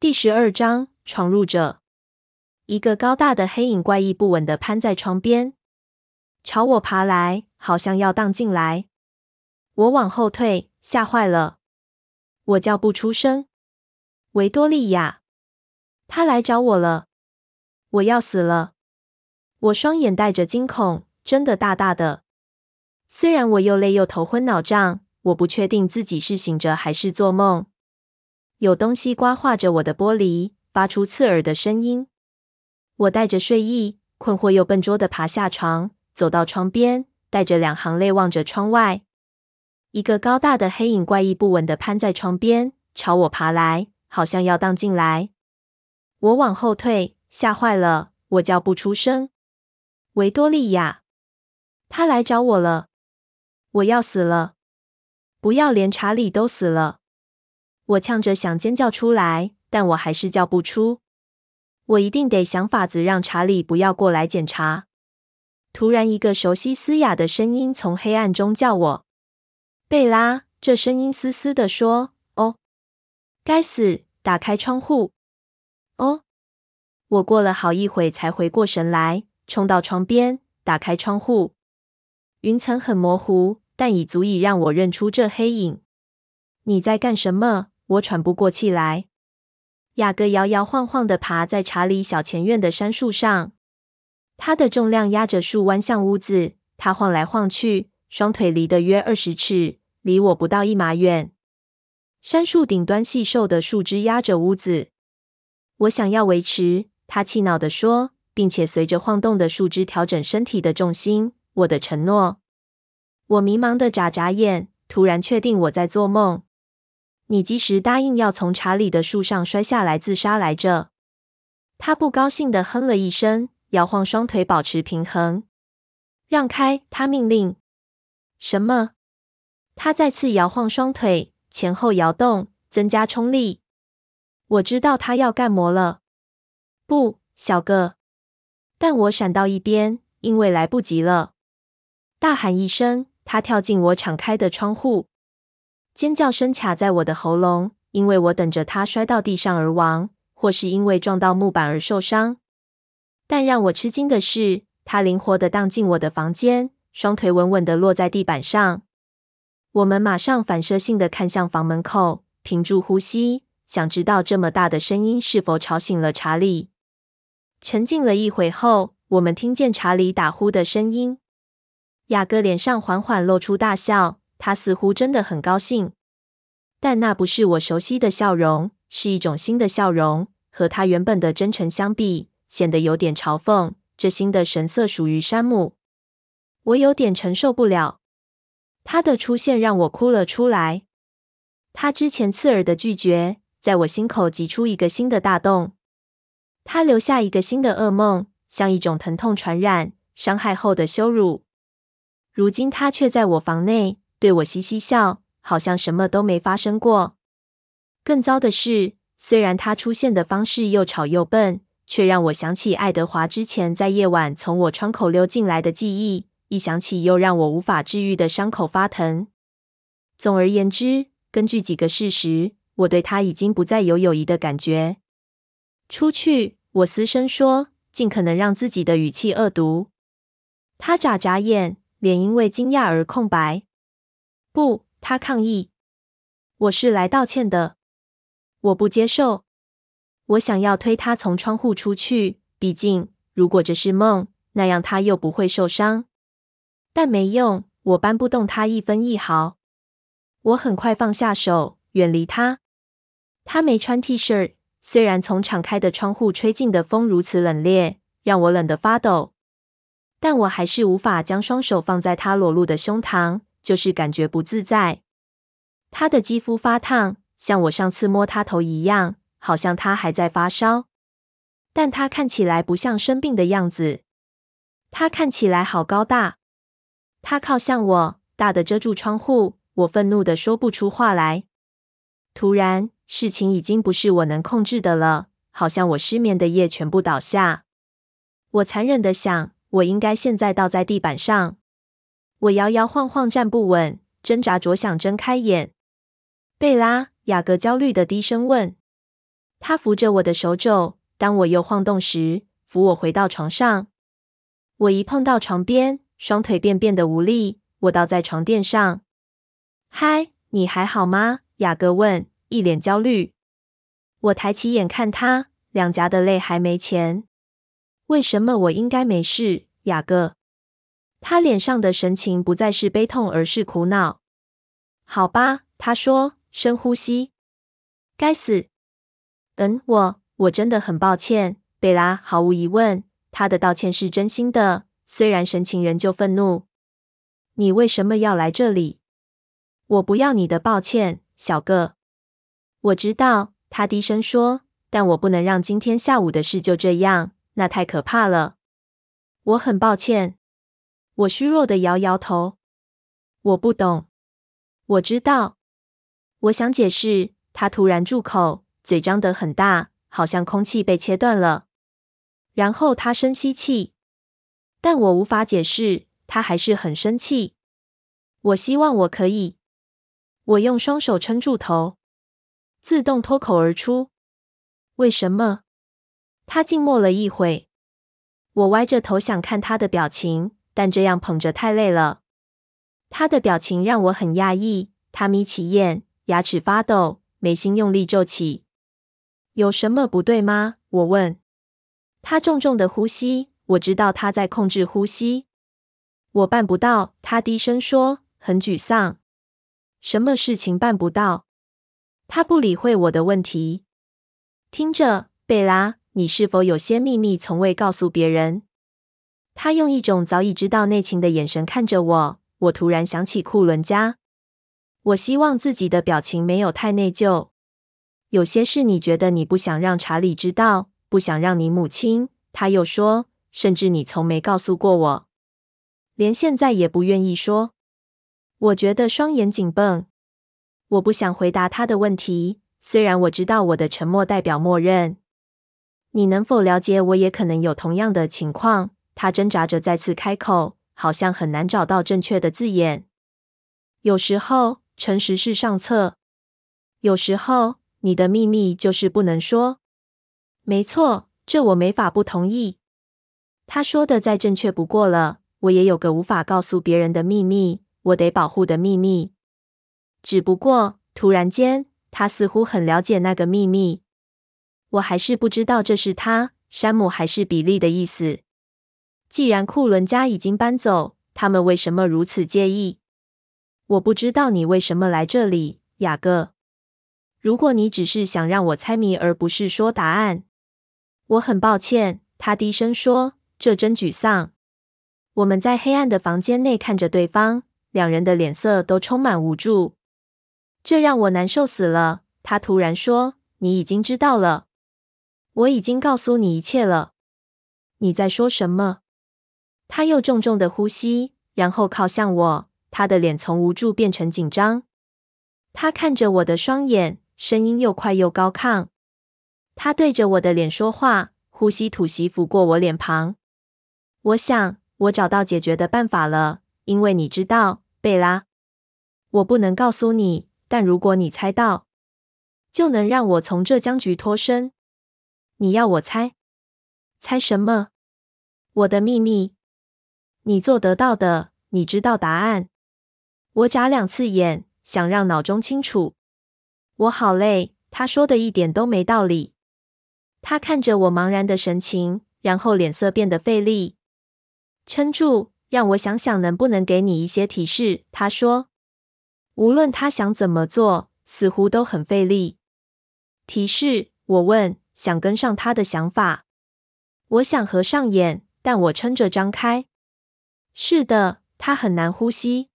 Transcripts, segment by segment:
第十二章闯入者。一个高大的黑影怪异不稳的攀在床边，朝我爬来，好像要荡进来。我往后退，吓坏了，我叫不出声。维多利亚，他来找我了，我要死了。我双眼带着惊恐，睁得大大的。虽然我又累又头昏脑胀，我不确定自己是醒着还是做梦。有东西刮划着我的玻璃，发出刺耳的声音。我带着睡意，困惑又笨拙地爬下床，走到窗边，带着两行泪望着窗外。一个高大的黑影怪异不稳地攀在窗边，朝我爬来，好像要荡进来。我往后退，吓坏了，我叫不出声。维多利亚，他来找我了，我要死了！不要连查理都死了！我呛着想尖叫出来，但我还是叫不出。我一定得想法子让查理不要过来检查。突然，一个熟悉嘶哑的声音从黑暗中叫我：“贝拉。”这声音嘶嘶的说：“哦，该死！打开窗户！”哦，我过了好一会才回过神来，冲到窗边，打开窗户。云层很模糊，但已足以让我认出这黑影。你在干什么？我喘不过气来，雅各摇摇晃晃地爬在查理小前院的杉树上，他的重量压着树弯向屋子。他晃来晃去，双腿离得约二十尺，离我不到一码远。杉树顶端细瘦的树枝压着屋子。我想要维持，他气恼地说，并且随着晃动的树枝调整身体的重心。我的承诺。我迷茫地眨眨眼，突然确定我在做梦。你及时答应要从查理的树上摔下来自杀来着。他不高兴地哼了一声，摇晃双腿保持平衡。让开！他命令。什么？他再次摇晃双腿，前后摇动，增加冲力。我知道他要干么了。不，小个。但我闪到一边，因为来不及了。大喊一声，他跳进我敞开的窗户。尖叫声卡在我的喉咙，因为我等着他摔到地上而亡，或是因为撞到木板而受伤。但让我吃惊的是，他灵活地荡进我的房间，双腿稳稳地落在地板上。我们马上反射性地看向房门口，屏住呼吸，想知道这么大的声音是否吵醒了查理。沉静了一会后，我们听见查理打呼的声音。雅各脸上缓缓露出大笑。他似乎真的很高兴，但那不是我熟悉的笑容，是一种新的笑容，和他原本的真诚相比，显得有点嘲讽。这新的神色属于山姆，我有点承受不了。他的出现让我哭了出来。他之前刺耳的拒绝，在我心口挤出一个新的大洞。他留下一个新的噩梦，像一种疼痛传染、伤害后的羞辱。如今他却在我房内。对我嘻嘻笑，好像什么都没发生过。更糟的是，虽然他出现的方式又吵又笨，却让我想起爱德华之前在夜晚从我窗口溜进来的记忆。一想起，又让我无法治愈的伤口发疼。总而言之，根据几个事实，我对他已经不再有友谊的感觉。出去，我嘶声说，尽可能让自己的语气恶毒。他眨眨眼，脸因为惊讶而空白。不，他抗议。我是来道歉的。我不接受。我想要推他从窗户出去。毕竟，如果这是梦，那样他又不会受伤。但没用，我搬不动他一分一毫。我很快放下手，远离他。他没穿 T 恤，虽然从敞开的窗户吹进的风如此冷冽，让我冷得发抖，但我还是无法将双手放在他裸露的胸膛。就是感觉不自在，他的肌肤发烫，像我上次摸他头一样，好像他还在发烧。但他看起来不像生病的样子，他看起来好高大。他靠向我，大的遮住窗户。我愤怒的说不出话来。突然，事情已经不是我能控制的了，好像我失眠的夜全部倒下。我残忍的想，我应该现在倒在地板上。我摇摇晃晃站不稳，挣扎着想睁开眼。贝拉，雅各焦虑的低声问：“他扶着我的手肘，当我又晃动时，扶我回到床上。我一碰到床边，双腿便变得无力，我倒在床垫上。嗨，你还好吗？雅各问，一脸焦虑。我抬起眼看他，两颊的泪还没干。为什么我应该没事，雅各？他脸上的神情不再是悲痛，而是苦恼。好吧，他说，深呼吸。该死。嗯，我我真的很抱歉，贝拉。毫无疑问，他的道歉是真心的，虽然神情仍旧愤怒。你为什么要来这里？我不要你的抱歉，小个。我知道，他低声说，但我不能让今天下午的事就这样，那太可怕了。我很抱歉。我虚弱的摇摇头。我不懂。我知道。我想解释，他突然住口。嘴张得很大，好像空气被切断了。然后他深吸气，但我无法解释，他还是很生气。我希望我可以。我用双手撑住头，自动脱口而出：“为什么？”他静默了一会。我歪着头想看他的表情，但这样捧着太累了。他的表情让我很讶异。他眯起眼，牙齿发抖，眉心用力皱起。有什么不对吗？我问。他重重的呼吸，我知道他在控制呼吸。我办不到，他低声说，很沮丧。什么事情办不到？他不理会我的问题。听着，贝拉，你是否有些秘密从未告诉别人？他用一种早已知道内情的眼神看着我。我突然想起库伦家。我希望自己的表情没有太内疚。有些事你觉得你不想让查理知道，不想让你母亲。他又说，甚至你从没告诉过我，连现在也不愿意说。我觉得双眼紧绷。我不想回答他的问题，虽然我知道我的沉默代表默认。你能否了解，我也可能有同样的情况？他挣扎着再次开口，好像很难找到正确的字眼。有时候，诚实是上策。有时候。你的秘密就是不能说。没错，这我没法不同意。他说的再正确不过了。我也有个无法告诉别人的秘密，我得保护的秘密。只不过，突然间，他似乎很了解那个秘密。我还是不知道这是他，山姆还是比利的意思。既然库伦家已经搬走，他们为什么如此介意？我不知道你为什么来这里，雅各。如果你只是想让我猜谜，而不是说答案，我很抱歉。他低声说：“这真沮丧。”我们在黑暗的房间内看着对方，两人的脸色都充满无助。这让我难受死了。他突然说：“你已经知道了，我已经告诉你一切了。”你在说什么？他又重重的呼吸，然后靠向我。他的脸从无助变成紧张。他看着我的双眼。声音又快又高亢，他对着我的脸说话，呼吸吐息拂过我脸庞。我想，我找到解决的办法了，因为你知道，贝拉，我不能告诉你，但如果你猜到，就能让我从这僵局脱身。你要我猜？猜什么？我的秘密。你做得到的，你知道答案。我眨两次眼，想让脑中清楚。我好累，他说的一点都没道理。他看着我茫然的神情，然后脸色变得费力。撑住，让我想想能不能给你一些提示。他说，无论他想怎么做，似乎都很费力。提示？我问，想跟上他的想法。我想合上眼，但我撑着张开。是的，他很难呼吸，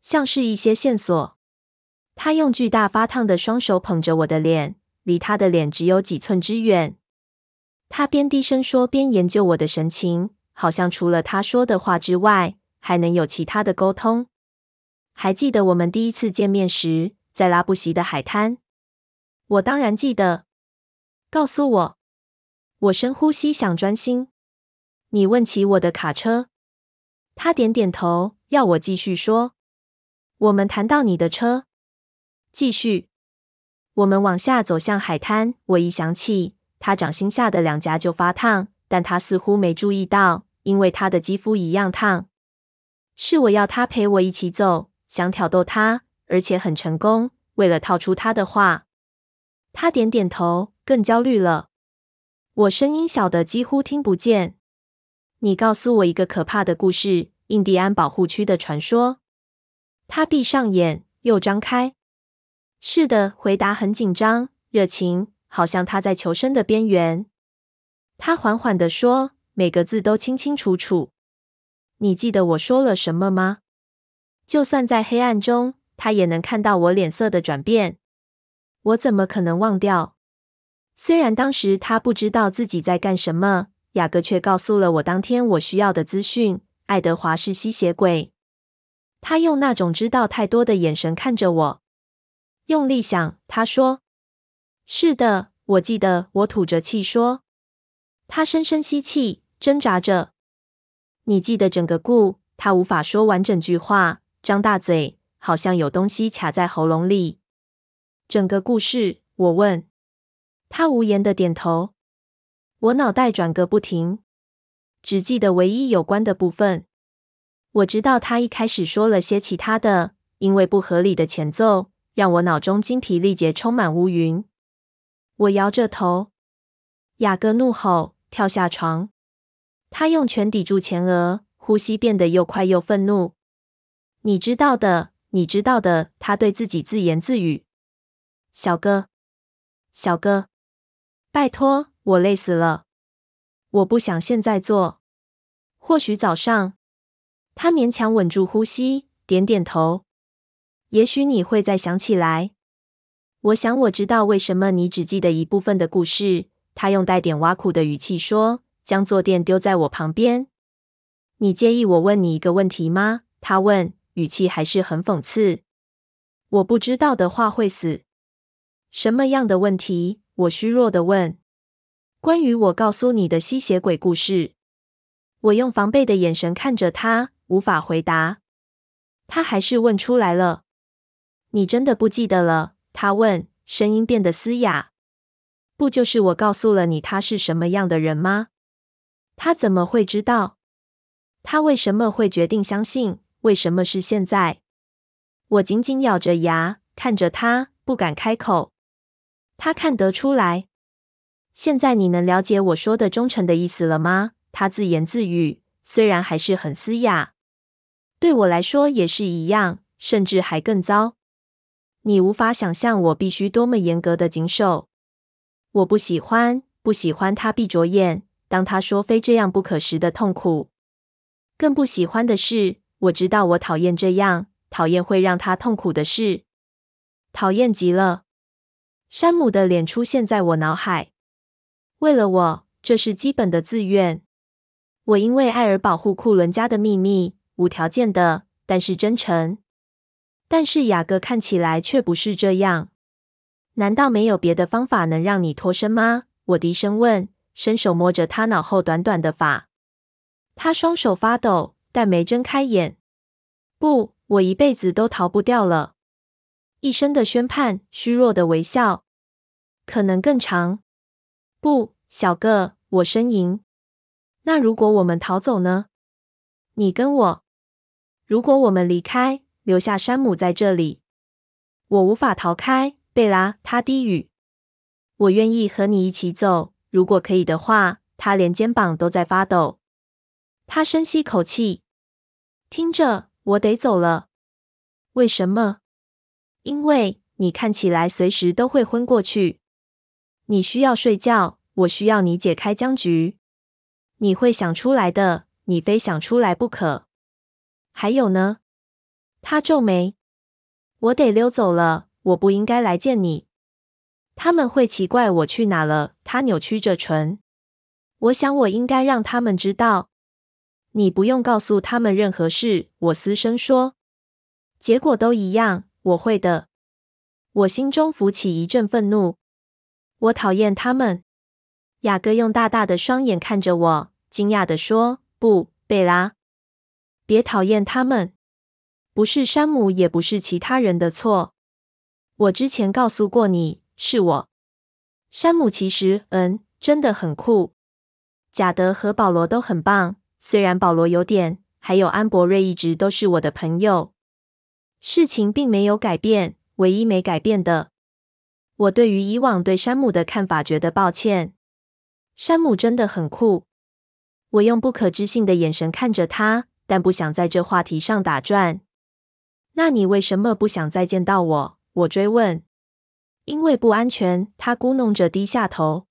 像是一些线索。他用巨大发烫的双手捧着我的脸，离他的脸只有几寸之远。他边低声说，边研究我的神情，好像除了他说的话之外，还能有其他的沟通。还记得我们第一次见面时，在拉布席的海滩？我当然记得。告诉我。我深呼吸，想专心。你问起我的卡车。他点点头，要我继续说。我们谈到你的车。继续，我们往下走向海滩。我一想起他掌心下的两颊就发烫，但他似乎没注意到，因为他的肌肤一样烫。是我要他陪我一起走，想挑逗他，而且很成功。为了套出他的话，他点点头，更焦虑了。我声音小的几乎听不见。你告诉我一个可怕的故事，印第安保护区的传说。他闭上眼，又张开。是的，回答很紧张、热情，好像他在求生的边缘。他缓缓地说，每个字都清清楚楚。你记得我说了什么吗？就算在黑暗中，他也能看到我脸色的转变。我怎么可能忘掉？虽然当时他不知道自己在干什么，雅各却告诉了我当天我需要的资讯。爱德华是吸血鬼。他用那种知道太多的眼神看着我，用力想。他说：“是的，我记得。”我吐着气说。他深深吸气，挣扎着。你记得整个故？他无法说完整句话，张大嘴，好像有东西卡在喉咙里。整个故事？我问。他无言的点头。我脑袋转个不停，只记得唯一有关的部分。我知道他一开始说了些其他的，因为不合理的前奏让我脑中精疲力竭，充满乌云。我摇着头。雅各怒吼，跳下床。他用拳抵住前额，呼吸变得又快又愤怒。你知道的，你知道的，他对自己自言自语。小哥，小哥，拜托，我累死了。我不想现在做。或许早上。他勉强稳住呼吸，点点头。也许你会再想起来。我想我知道为什么你只记得一部分的故事。他用带点挖苦的语气说。将坐垫丢在我旁边。你介意我问你一个问题吗？他问，语气还是很讽刺。我不知道的话会死。什么样的问题？我虚弱地问。关于我告诉你的吸血鬼故事。我用防备的眼神看着他，无法回答。他还是问出来了。你真的不记得了？他问，声音变得嘶哑。不就是我告诉了你他是什么样的人吗？他怎么会知道？他为什么会决定相信？为什么是现在？我紧紧咬着牙看着他，不敢开口。他看得出来。现在你能了解我说的忠诚的意思了吗？他自言自语，虽然还是很嘶哑。对我来说也是一样，甚至还更糟。你无法想象我必须多么严格的谨守。我不喜欢，不喜欢他闭着眼。当他说非这样不可时的痛苦，更不喜欢的是，我知道我讨厌这样，讨厌会让他痛苦的事，讨厌极了。山姆的脸出现在我脑海。为了我，这是基本的自愿。我因为爱而保护库伦家的秘密，无条件的，但是真诚。但是雅各看起来却不是这样。难道没有别的方法能让你脱身吗？我低声问。伸手摸着他脑后短短的发，他双手发抖，但没睁开眼。不，我一辈子都逃不掉了。一声的宣判，虚弱的微笑，可能更长。不，小个，我呻吟。那如果我们逃走呢？你跟我。如果我们离开，留下山姆在这里，我无法逃开。贝拉，他低语。我愿意和你一起走。如果可以的话，他连肩膀都在发抖。他深吸口气，听着，我得走了。为什么？因为你看起来随时都会昏过去。你需要睡觉，我需要你解开僵局。你会想出来的，你非想出来不可。还有呢？他皱眉。我得溜走了，我不应该来见你。他们会奇怪我去哪了。他扭曲着唇。我想我应该让他们知道。你不用告诉他们任何事。我嘶声说。结果都一样。我会的。我心中浮起一阵愤怒。我讨厌他们。雅各用大大的双眼看着我，惊讶地说：“不，贝拉，别讨厌他们。不是山姆，也不是其他人的错。我之前告诉过你。”是我。山姆其实，嗯，真的很酷。贾德和保罗都很棒，虽然保罗有点，还有安博瑞一直都是我的朋友。事情并没有改变，唯一没改变的，我对于以往对山姆的看法觉得抱歉。山姆真的很酷。我用不可置信的眼神看着他，但不想在这话题上打转。那你为什么不想再见到我？我追问。因为不安全。他咕哝着低下头。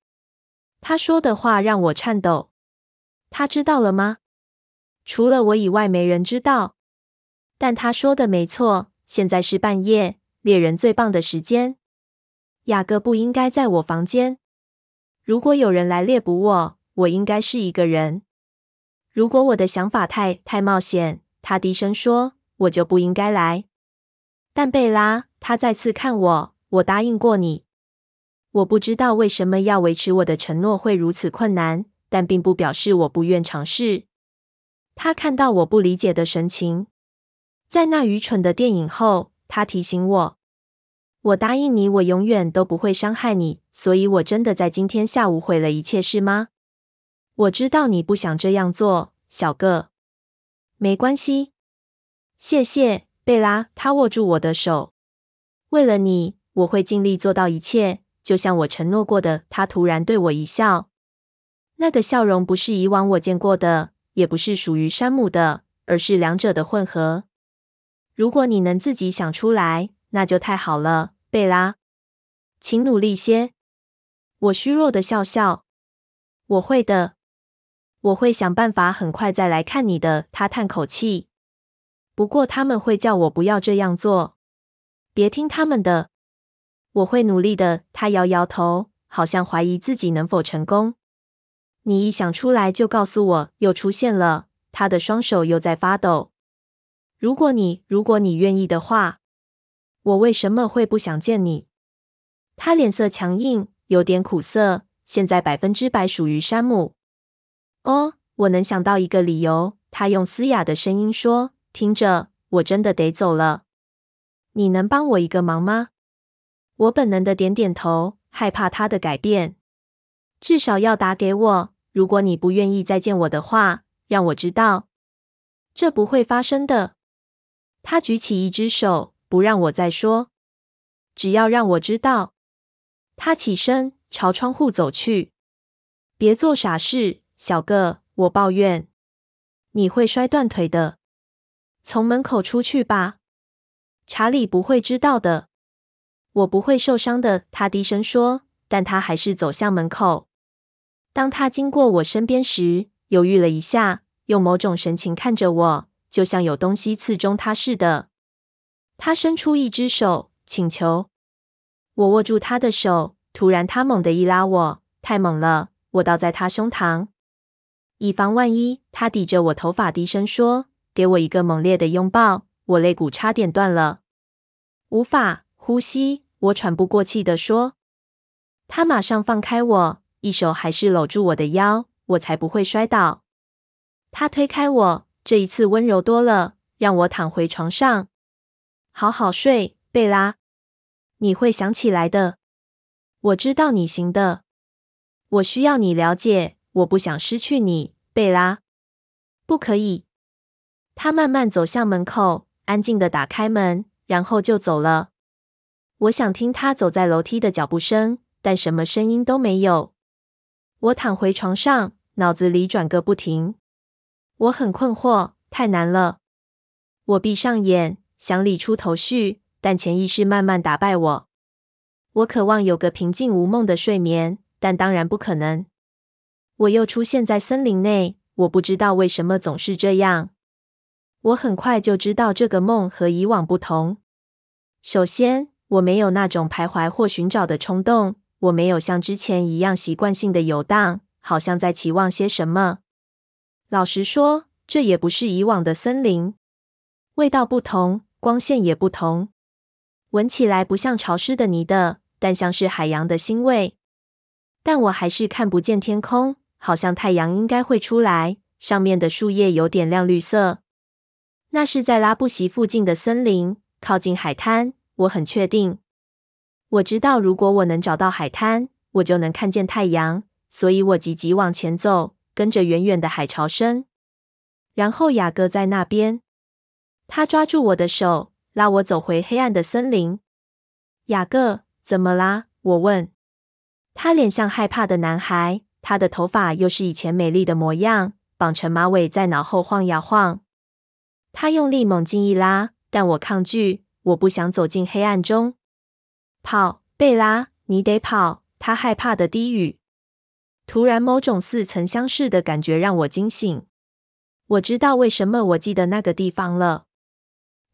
他说的话让我颤抖。他知道了吗？除了我以外，没人知道。但他说的没错，现在是半夜，猎人最棒的时间。雅各不应该在我房间。如果有人来猎捕我，我应该是一个人。如果我的想法太太冒险，他低声说，我就不应该来。但贝拉，他再次看我，我答应过你。我不知道为什么要维持我的承诺会如此困难，但并不表示我不愿尝试。他看到我不理解的神情，在那愚蠢的电影后，他提醒我，我答应你，我永远都不会伤害你。所以，我真的在今天下午毁了一切，是吗？我知道你不想这样做，小个。没关系，谢谢，贝拉。他握住我的手。为了你，我会尽力做到一切，就像我承诺过的。他突然对我一笑，那个笑容不是以往我见过的，也不是属于山姆的，而是两者的混合。如果你能自己想出来，那就太好了，贝拉。请努力些。我虚弱的笑笑。我会的。我会想办法很快再来看你的。他叹口气。不过他们会叫我不要这样做。别听他们的。我会努力的。他摇摇头，好像怀疑自己能否成功。你一想出来就告诉我。又出现了。他的双手又在发抖。如果你，如果你愿意的话，我为什么会不想见你？他脸色强硬，有点苦涩。现在百分之百属于山姆。哦，我能想到一个理由。他用嘶哑的声音说：“听着，我真的得走了。你能帮我一个忙吗？”我本能的点点头，害怕他的改变。至少要打给我。如果你不愿意再见我的话，让我知道。这不会发生的。他举起一只手，不让我再说。只要让我知道。他起身，朝窗户走去。别做傻事。小个，我抱怨，你会摔断腿的。从门口出去吧，查理不会知道的。我不会受伤的，他低声说，但他还是走向门口。当他经过我身边时，犹豫了一下，用某种神情看着我，就像有东西刺中他似的。他伸出一只手，请求。我握住他的手，突然他猛地一拉我，太猛了，我倒在他胸膛。以防万一，他抵着我头发，低声说：“给我一个猛烈的拥抱。”我肋骨差点断了，无法呼吸。我喘不过气地说：“他马上放开我，一手还是搂住我的腰，我才不会摔倒。”他推开我，这一次温柔多了，让我躺回床上，好好睡，贝拉。你会想起来的，我知道你行的。我需要你了解。我不想失去你，贝拉。不可以。他慢慢走向门口，安静地打开门，然后就走了。我想听他走在楼梯的脚步声，但什么声音都没有。我躺回床上，脑子里转个不停。我很困惑，太难了。我闭上眼，想理出头绪，但潜意识慢慢打败我。我渴望有个平静无梦的睡眠，但当然不可能。我又出现在森林内，我不知道为什么总是这样。我很快就知道这个梦和以往不同。首先，我没有那种徘徊或寻找的冲动，我没有像之前一样习惯性的游荡，好像在期望些什么。老实说，这也不是以往的森林。味道不同，光线也不同。闻起来不像潮湿的泥的，但像是海洋的腥味。但我还是看不见天空。好像太阳应该会出来，上面的树叶有点亮绿色。那是在拉布席附近的森林，靠近海滩。我很确定。我知道，如果我能找到海滩，我就能看见太阳，所以我急急往前走，跟着远远的海潮声。然后雅各在那边，他抓住我的手，拉我走回黑暗的森林。雅各，怎么啦？我问。他脸像害怕的男孩，他的头发又是以前美丽的模样，绑成马尾，在脑后晃呀晃。他用力猛劲一拉，但我抗拒，我不想走进黑暗中。跑，贝拉，你得跑！他害怕的低语。突然，某种似曾相识的感觉让我惊醒。我知道为什么我记得那个地方了，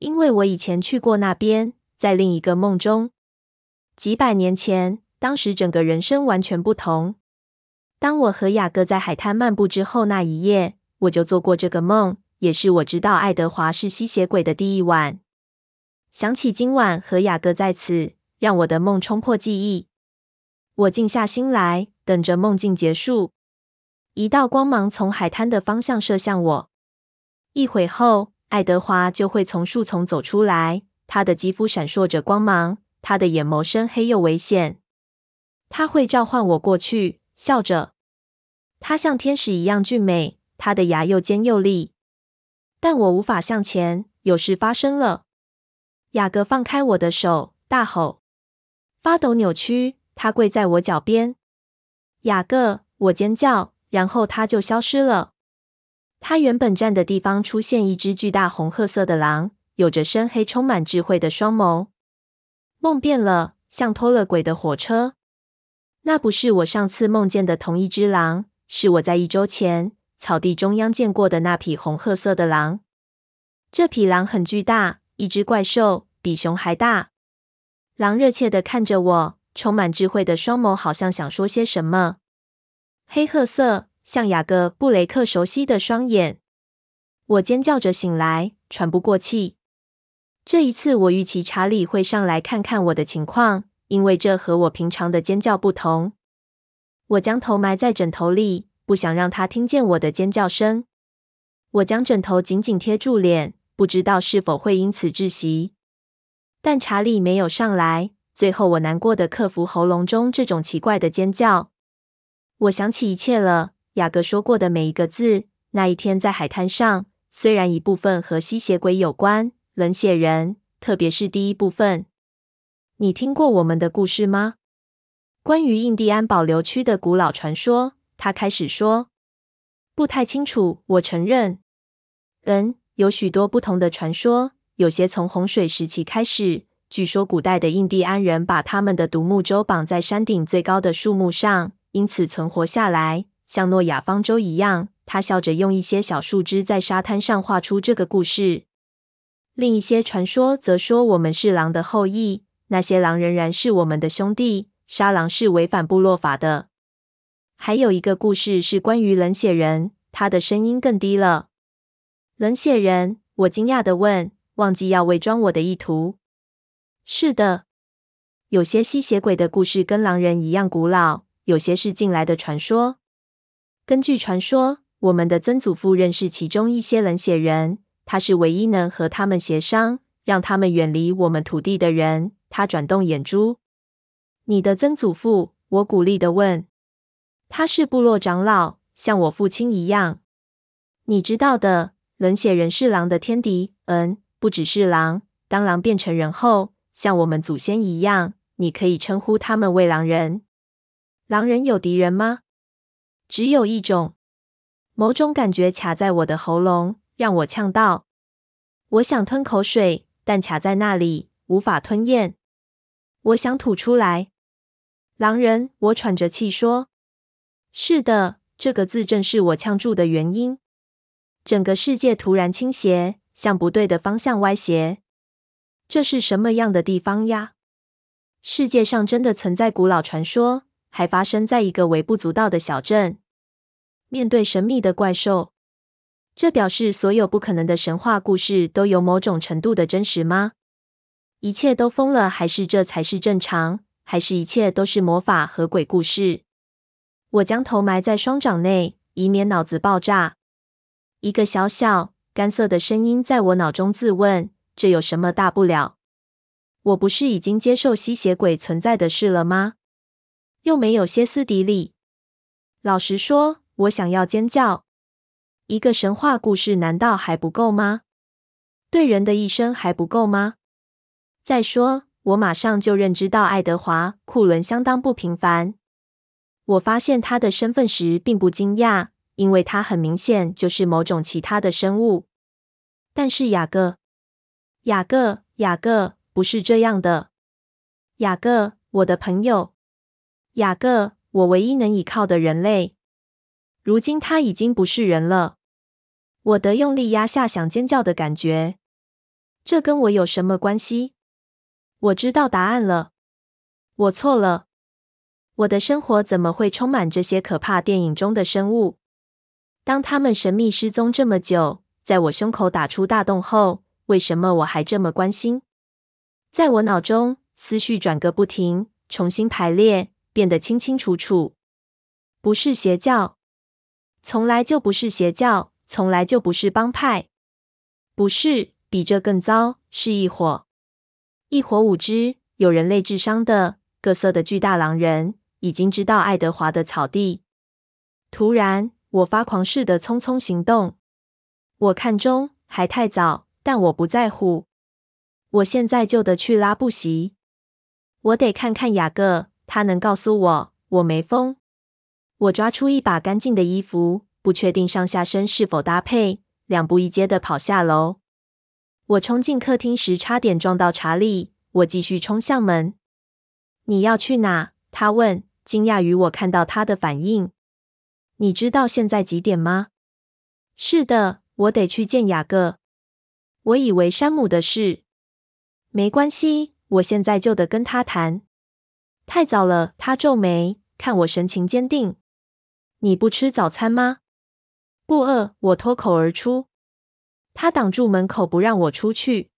因为我以前去过那边，在另一个梦中。几百年前，当时整个人生完全不同。当我和雅各在海滩漫步之后那一夜，我就做过这个梦，也是我知道爱德华是吸血鬼的第一晚。想起今晚和雅各在此，让我的梦冲破记忆。我静下心来，等着梦境结束。一道光芒从海滩的方向射向我。一会后，爱德华就会从树丛走出来。他的肌肤闪烁着光芒，他的眼眸深黑又危险。他会召唤我过去，笑着。他像天使一样俊美，他的牙又尖又利。但我无法向前，有事发生了。雅各放开我的手，大吼，发抖扭曲。他跪在我脚边。雅各，我尖叫。然后他就消失了。他原本站的地方出现一只巨大红褐色的狼，有着深黑、充满智慧的双眸。梦变了，像脱了轨的火车。那不是我上次梦见的同一只狼，是我在一周前草地中央见过的那匹红褐色的狼。这匹狼很巨大，一只怪兽，比熊还大。狼热切地看着我，充满智慧的双眸好像想说些什么。黑褐色，像雅各布雷克熟悉的双眼。我尖叫着醒来，喘不过气。这一次，我预期查理会上来看看我的情况，因为这和我平常的尖叫不同。我将头埋在枕头里，不想让他听见我的尖叫声。我将枕头紧紧贴住脸，不知道是否会因此窒息。但查理没有上来。最后，我难过的克服喉咙中这种奇怪的尖叫。我想起一切了，雅各说过的每一个字。那一天在海滩上，虽然一部分和吸血鬼有关，冷血人，特别是第一部分。你听过我们的故事吗？关于印第安保留区的古老传说，他开始说。不太清楚，我承认。嗯，有许多不同的传说，有些从洪水时期开始。据说古代的印第安人把他们的独木舟绑在山顶最高的树木上。因此存活下来，像诺亚方舟一样。他笑着用一些小树枝在沙滩上画出这个故事。另一些传说则说我们是狼的后裔，那些狼仍然是我们的兄弟。杀狼是违反部落法的。还有一个故事是关于冷血人，他的声音更低了。冷血人，我惊讶地问，忘记要伪装我的意图。是的，有些吸血鬼的故事跟狼人一样古老。有些是近来的传说。根据传说，我们的曾祖父认识其中一些冷血人，他是唯一能和他们协商，让他们远离我们土地的人。他转动眼珠。你的曾祖父？我鼓励的问。他是部落长老，像我父亲一样。你知道的，冷血人是狼的天敌。嗯，不只是狼。当狼变成人后，像我们祖先一样，你可以称呼他们为狼人。狼人有敌人吗？只有一种。某种感觉卡在我的喉咙，让我呛到。我想吞口水，但卡在那里，无法吞咽。我想吐出来。狼人，我喘着气说：“是的，这个字正是我呛住的原因。”整个世界突然倾斜，向不对的方向歪斜。这是什么样的地方呀？世界上真的存在古老传说？还发生在一个微不足道的小镇。面对神秘的怪兽，这表示所有不可能的神话故事都有某种程度的真实吗？一切都疯了，还是这才是正常？还是一切都是魔法和鬼故事？我将头埋在双掌内，以免脑子爆炸。一个小小干涩的声音在我脑中自问：这有什么大不了？我不是已经接受吸血鬼存在的事了吗？又没有歇斯底里。老实说，我想要尖叫。一个神话故事难道还不够吗？对人的一生还不够吗？再说，我马上就认知到爱德华·库伦相当不平凡。我发现他的身份时并不惊讶，因为他很明显就是某种其他的生物。但是雅各，雅各，雅各，不是这样的。雅各，我的朋友，雅各，我唯一能依靠的人类。如今他已经不是人了。我得用力压下想尖叫的感觉。这跟我有什么关系？我知道答案了。我错了。我的生活怎么会充满这些可怕电影中的生物？当他们神秘失踪这么久，在我胸口打出大洞后，为什么我还这么关心？在我脑中，思绪转个不停，重新排列，变得清清楚楚。不是邪教，从来就不是邪教，从来就不是帮派，不是，比这更糟，是一伙，一伙五只有人类智商的各色的巨大狼人。已经知道爱德华的草地。突然，我发狂似的匆匆行动。我看中还太早，但我不在乎。我现在就得去拉布席。我得看看雅各，他能告诉我我没疯。我抓出一把干净的衣服，不确定上下身是否搭配，两步一阶的跑下楼。我冲进客厅时，差点撞到查理。我继续冲向门。你要去哪？他问。惊讶于我看到他的反应。你知道现在几点吗？是的，我得去见雅各。我以为山姆的事。没关系，我现在就得跟他谈。太早了，他皱眉，看我神情坚定。你不吃早餐吗？不饿，我脱口而出。他挡住门口，不让我出去。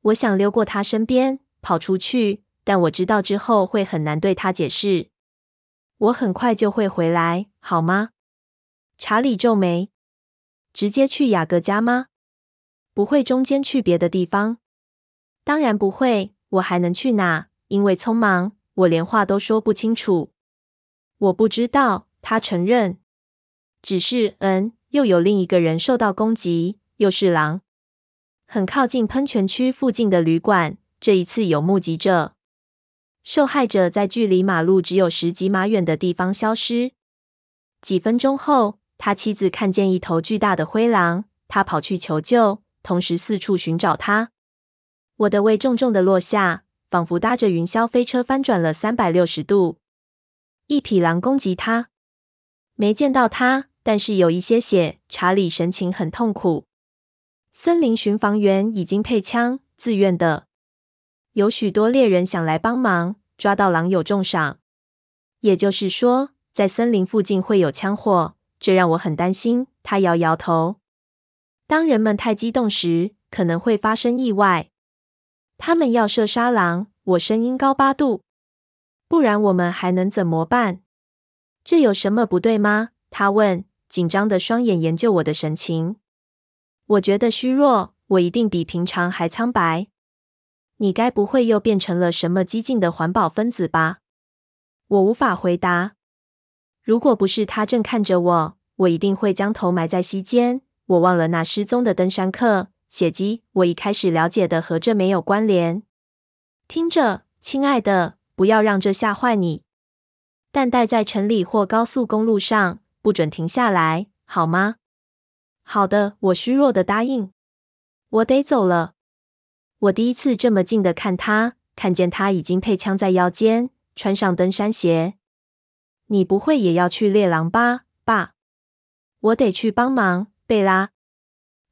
我想溜过他身边，跑出去，但我知道之后会很难对他解释。我很快就会回来，好吗？查理皱眉。直接去雅各家吗？不会中间去别的地方？当然不会。我还能去哪？因为匆忙，我连话都说不清楚。我不知道。他承认。只是，嗯，又有另一个人受到攻击，又是狼。很靠近喷泉区附近的旅馆，这一次有目击者。受害者在距离马路只有十几码远的地方消失。几分钟后，他妻子看见一头巨大的灰狼，他跑去求救，同时四处寻找他。我的胃重重的落下，仿佛搭着云霄飞车翻转了三百六十度。一匹狼攻击他，没见到他，但是有一些血。查理神情很痛苦。森林巡防员已经配枪，自愿的。有许多猎人想来帮忙，抓到狼有重赏。也就是说，在森林附近会有枪祸，这让我很担心。他摇摇头。当人们太激动时，可能会发生意外。他们要射杀狼，我声音高八度。不然我们还能怎么办？这有什么不对吗？他问，紧张的双眼研究我的神情。我觉得虚弱，我一定比平常还苍白。你该不会又变成了什么激进的环保分子吧？我无法回答。如果不是他正看着我，我一定会将头埋在膝间。我忘了那失踪的登山客，血迹。我一开始了解的和这没有关联。听着，亲爱的，不要让这吓坏你。但待在城里或高速公路上，不准停下来，好吗？好的，我虚弱的答应。我得走了。我第一次这么近的看他，看见他已经配枪在腰间，穿上登山鞋。你不会也要去猎狼吧，爸？我得去帮忙，贝拉。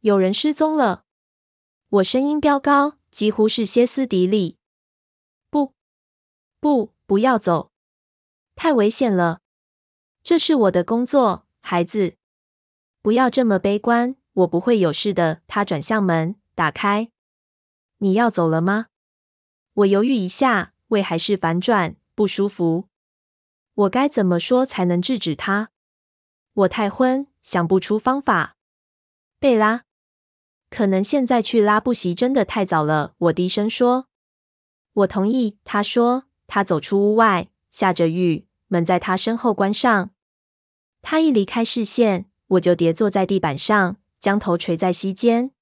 有人失踪了。我声音飙高，几乎是歇斯底里。不，不，不要走，太危险了。这是我的工作，孩子。不要这么悲观，我不会有事的。他转向门，打开。你要走了吗？我犹豫一下，胃还是反转，不舒服。我该怎么说才能制止他？我太昏，想不出方法。贝拉，可能现在去拉布席真的太早了。我低声说。我同意。他说。他走出屋外，下着雨，门在他身后关上。他一离开视线，我就跌坐在地板上，将头垂在膝间。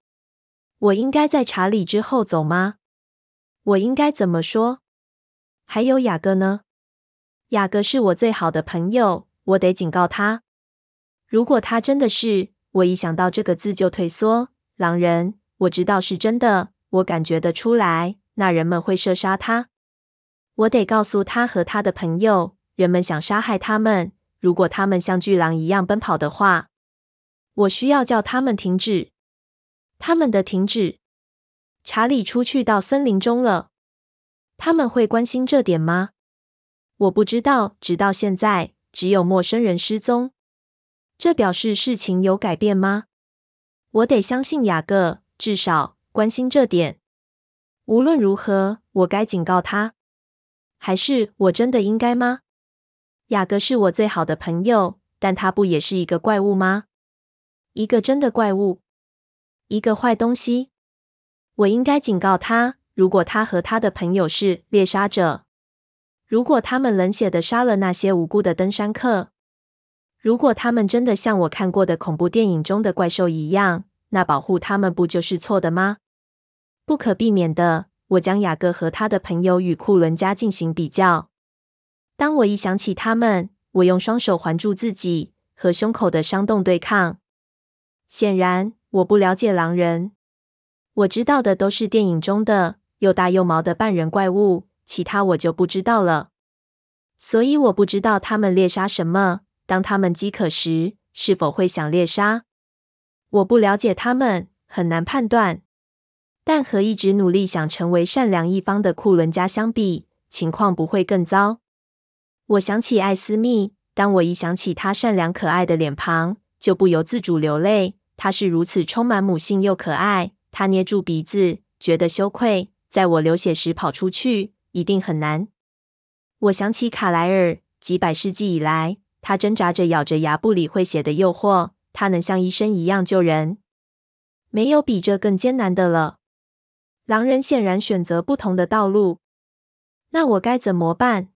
我应该在查理之后走吗？我应该怎么说？还有雅各呢？雅各是我最好的朋友，我得警告他。如果他真的是……我一想到这个字就退缩。狼人，我知道是真的，我感觉得出来，那人们会射杀他。我得告诉他和他的朋友，人们想杀害他们。如果他们像巨狼一样奔跑的话，我需要叫他们停止。他们的停止。查理出去到森林中了。他们会关心这点吗？我不知道。直到现在，只有陌生人失踪。这表示事情有改变吗？我得相信雅各，至少关心这点。无论如何，我该警告他。还是我真的应该吗？雅各是我最好的朋友，但他不也是一个怪物吗？一个真的怪物，一个坏东西。我应该警告他，如果他和他的朋友是猎杀者，如果他们冷血的杀了那些无辜的登山客，如果他们真的像我看过的恐怖电影中的怪兽一样，那保护他们不就是错的吗？不可避免的。我将雅各和他的朋友与库伦家进行比较。当我一想起他们，我用双手环住自己，和胸口的伤洞对抗。显然，我不了解狼人。我知道的都是电影中的又大又毛的半人怪物，其他我就不知道了。所以我不知道他们猎杀什么。当他们饥渴时，是否会想猎杀？我不了解他们，很难判断。但和一直努力想成为善良一方的库伦家相比，情况不会更糟。我想起艾斯密，当我一想起她善良可爱的脸庞，就不由自主流泪。她是如此充满母性又可爱。她捏住鼻子，觉得羞愧，在我流血时跑出去，一定很难。我想起卡莱尔，几百世纪以来，他挣扎着咬着牙不理会血的诱惑。他能像医生一样救人，没有比这更艰难的了。狼人显然选择不同的道路，那我该怎么办？